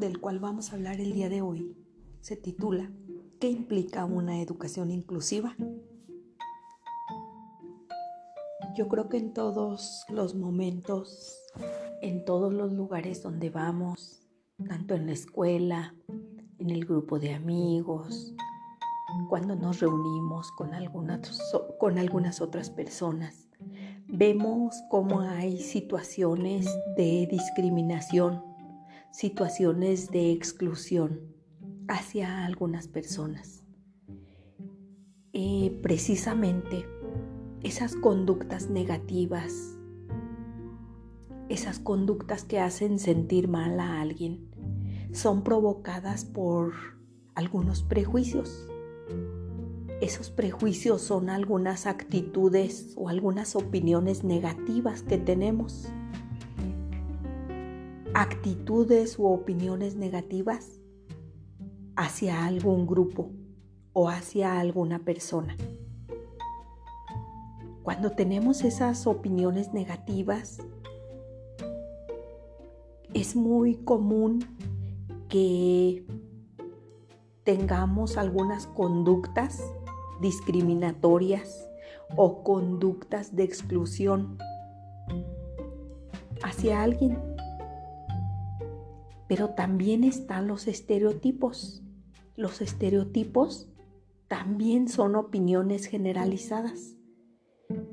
del cual vamos a hablar el día de hoy se titula ¿Qué implica una educación inclusiva? Yo creo que en todos los momentos, en todos los lugares donde vamos, tanto en la escuela, en el grupo de amigos, cuando nos reunimos con algunas, con algunas otras personas, vemos cómo hay situaciones de discriminación, situaciones de exclusión hacia algunas personas. Eh, precisamente esas conductas negativas, esas conductas que hacen sentir mal a alguien, son provocadas por algunos prejuicios. Esos prejuicios son algunas actitudes o algunas opiniones negativas que tenemos. Actitudes u opiniones negativas hacia algún grupo o hacia alguna persona. Cuando tenemos esas opiniones negativas, es muy común que tengamos algunas conductas discriminatorias o conductas de exclusión hacia alguien. Pero también están los estereotipos. Los estereotipos también son opiniones generalizadas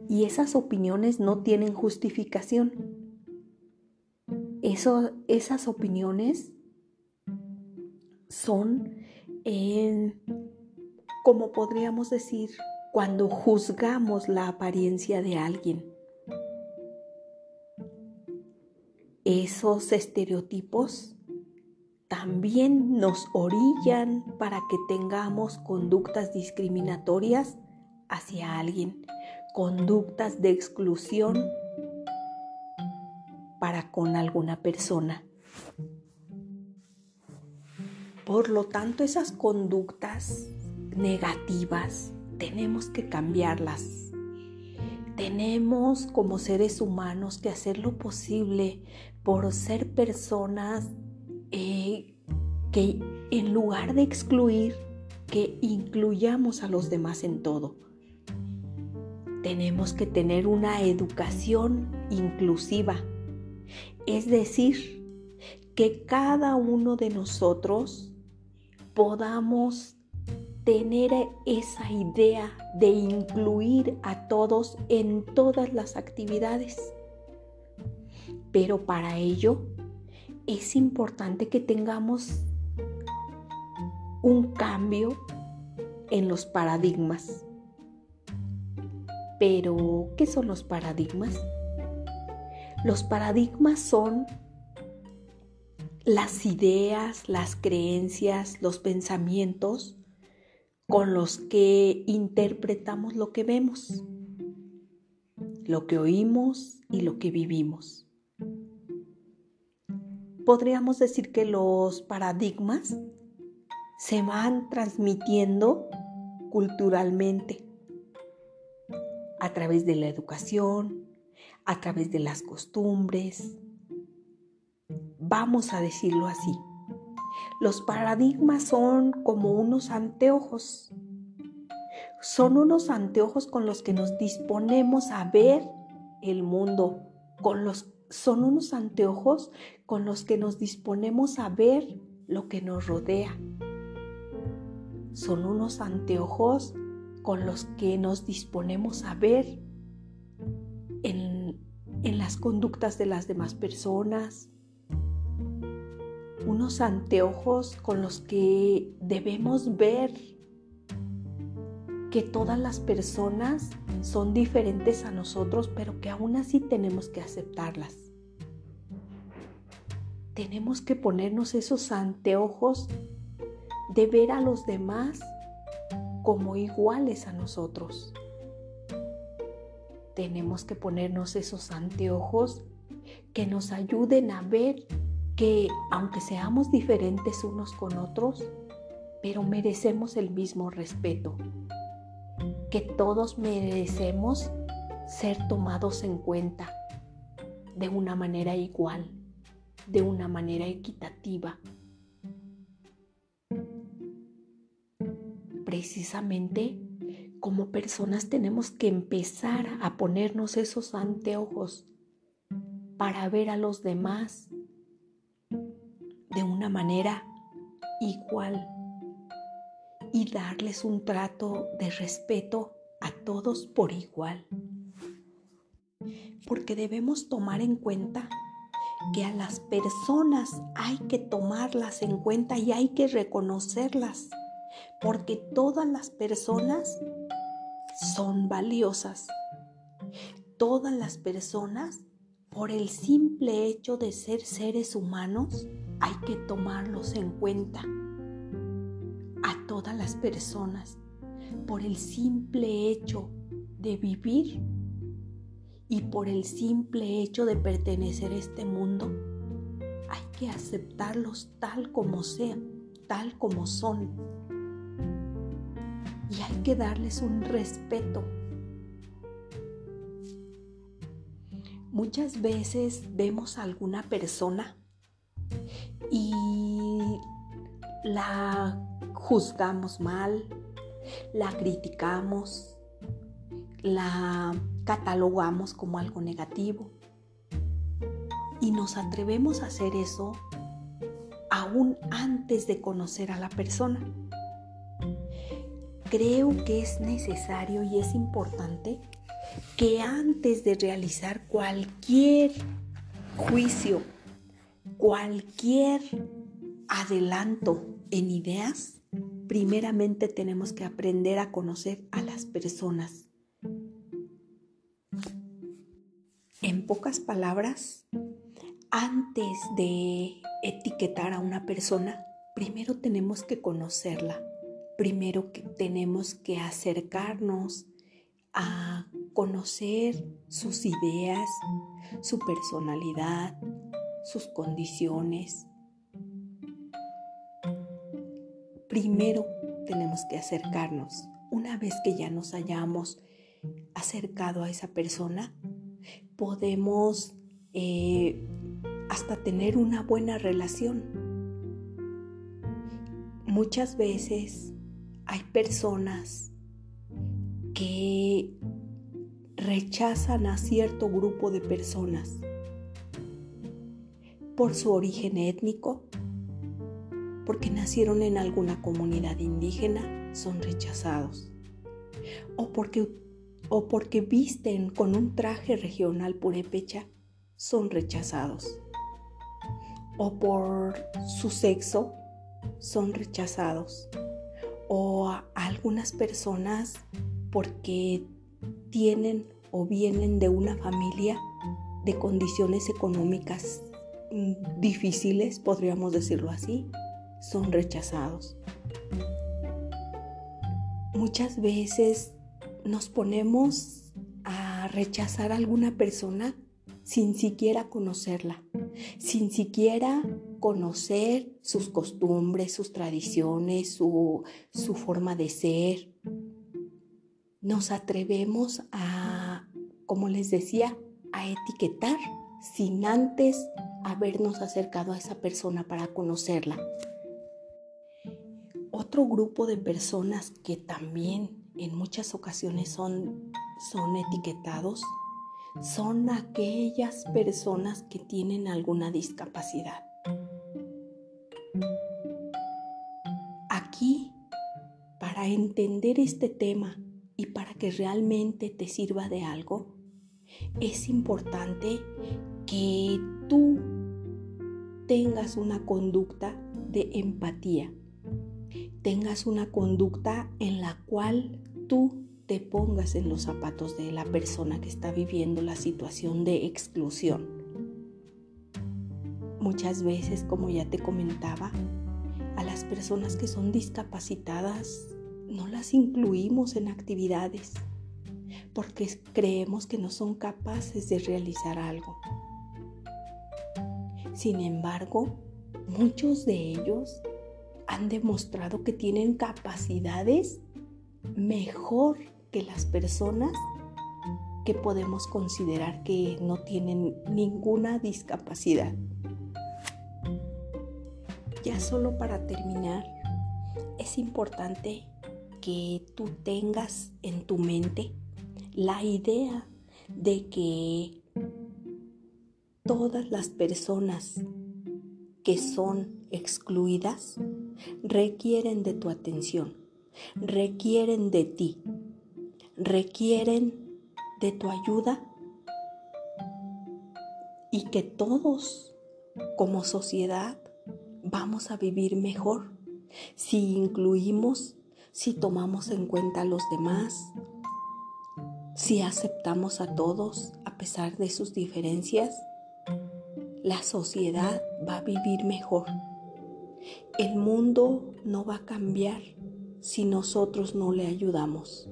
y esas opiniones no tienen justificación. Esas opiniones son, como podríamos decir, cuando juzgamos la apariencia de alguien. Esos estereotipos también nos orillan para que tengamos conductas discriminatorias hacia alguien, conductas de exclusión para con alguna persona. Por lo tanto, esas conductas negativas tenemos que cambiarlas. Tenemos como seres humanos que hacer lo posible por ser personas eh, que en lugar de excluir, que incluyamos a los demás en todo. Tenemos que tener una educación inclusiva, es decir, que cada uno de nosotros podamos tener esa idea de incluir a todos en todas las actividades. Pero para ello es importante que tengamos un cambio en los paradigmas. Pero, ¿qué son los paradigmas? Los paradigmas son las ideas, las creencias, los pensamientos con los que interpretamos lo que vemos, lo que oímos y lo que vivimos podríamos decir que los paradigmas se van transmitiendo culturalmente a través de la educación, a través de las costumbres. Vamos a decirlo así. Los paradigmas son como unos anteojos. Son unos anteojos con los que nos disponemos a ver el mundo, con los son unos anteojos con los que nos disponemos a ver lo que nos rodea. Son unos anteojos con los que nos disponemos a ver en, en las conductas de las demás personas. Unos anteojos con los que debemos ver que todas las personas son diferentes a nosotros, pero que aún así tenemos que aceptarlas. Tenemos que ponernos esos anteojos de ver a los demás como iguales a nosotros. Tenemos que ponernos esos anteojos que nos ayuden a ver que aunque seamos diferentes unos con otros, pero merecemos el mismo respeto, que todos merecemos ser tomados en cuenta de una manera igual, de una manera equitativa. Precisamente como personas tenemos que empezar a ponernos esos anteojos para ver a los demás de una manera igual y darles un trato de respeto a todos por igual. Porque debemos tomar en cuenta que a las personas hay que tomarlas en cuenta y hay que reconocerlas, porque todas las personas son valiosas. Todas las personas, por el simple hecho de ser seres humanos, hay que tomarlos en cuenta. A todas las personas, por el simple hecho de vivir y por el simple hecho de pertenecer a este mundo, hay que aceptarlos tal como sean, tal como son. Y hay que darles un respeto. Muchas veces vemos a alguna persona y la juzgamos mal, la criticamos, la catalogamos como algo negativo. Y nos atrevemos a hacer eso aún antes de conocer a la persona. Creo que es necesario y es importante que antes de realizar cualquier juicio, cualquier adelanto en ideas, primeramente tenemos que aprender a conocer a las personas En pocas palabras, antes de etiquetar a una persona, primero tenemos que conocerla, primero tenemos que acercarnos a conocer sus ideas, su personalidad, sus condiciones. Primero tenemos que acercarnos. Una vez que ya nos hayamos acercado a esa persona, podemos eh, hasta tener una buena relación. Muchas veces hay personas que rechazan a cierto grupo de personas por su origen étnico, porque nacieron en alguna comunidad indígena, son rechazados, o porque o porque visten con un traje regional purépecha son rechazados. O por su sexo son rechazados. O algunas personas porque tienen o vienen de una familia de condiciones económicas difíciles, podríamos decirlo así, son rechazados. Muchas veces nos ponemos a rechazar a alguna persona sin siquiera conocerla, sin siquiera conocer sus costumbres, sus tradiciones, su, su forma de ser. Nos atrevemos a, como les decía, a etiquetar sin antes habernos acercado a esa persona para conocerla. Otro grupo de personas que también en muchas ocasiones son, son etiquetados son aquellas personas que tienen alguna discapacidad. Aquí, para entender este tema y para que realmente te sirva de algo, es importante que tú tengas una conducta de empatía, tengas una conducta en la cual tú te pongas en los zapatos de la persona que está viviendo la situación de exclusión. Muchas veces, como ya te comentaba, a las personas que son discapacitadas no las incluimos en actividades porque creemos que no son capaces de realizar algo. Sin embargo, muchos de ellos han demostrado que tienen capacidades mejor que las personas que podemos considerar que no tienen ninguna discapacidad. Ya solo para terminar, es importante que tú tengas en tu mente la idea de que todas las personas que son excluidas requieren de tu atención, requieren de ti, requieren de tu ayuda y que todos como sociedad vamos a vivir mejor si incluimos, si tomamos en cuenta a los demás, si aceptamos a todos a pesar de sus diferencias, la sociedad va a vivir mejor. El mundo no va a cambiar si nosotros no le ayudamos.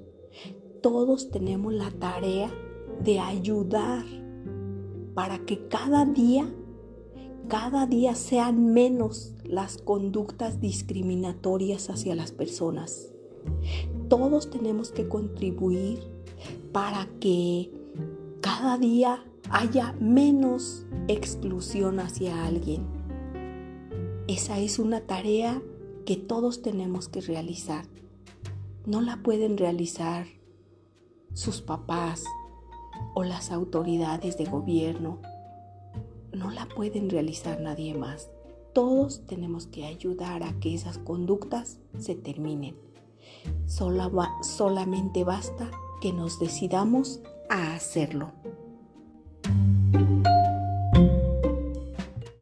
Todos tenemos la tarea de ayudar para que cada día, cada día sean menos las conductas discriminatorias hacia las personas. Todos tenemos que contribuir para que cada día haya menos exclusión hacia alguien. Esa es una tarea que todos tenemos que realizar. No la pueden realizar sus papás o las autoridades de gobierno. No la pueden realizar nadie más. Todos tenemos que ayudar a que esas conductas se terminen. solamente basta que nos decidamos a hacerlo.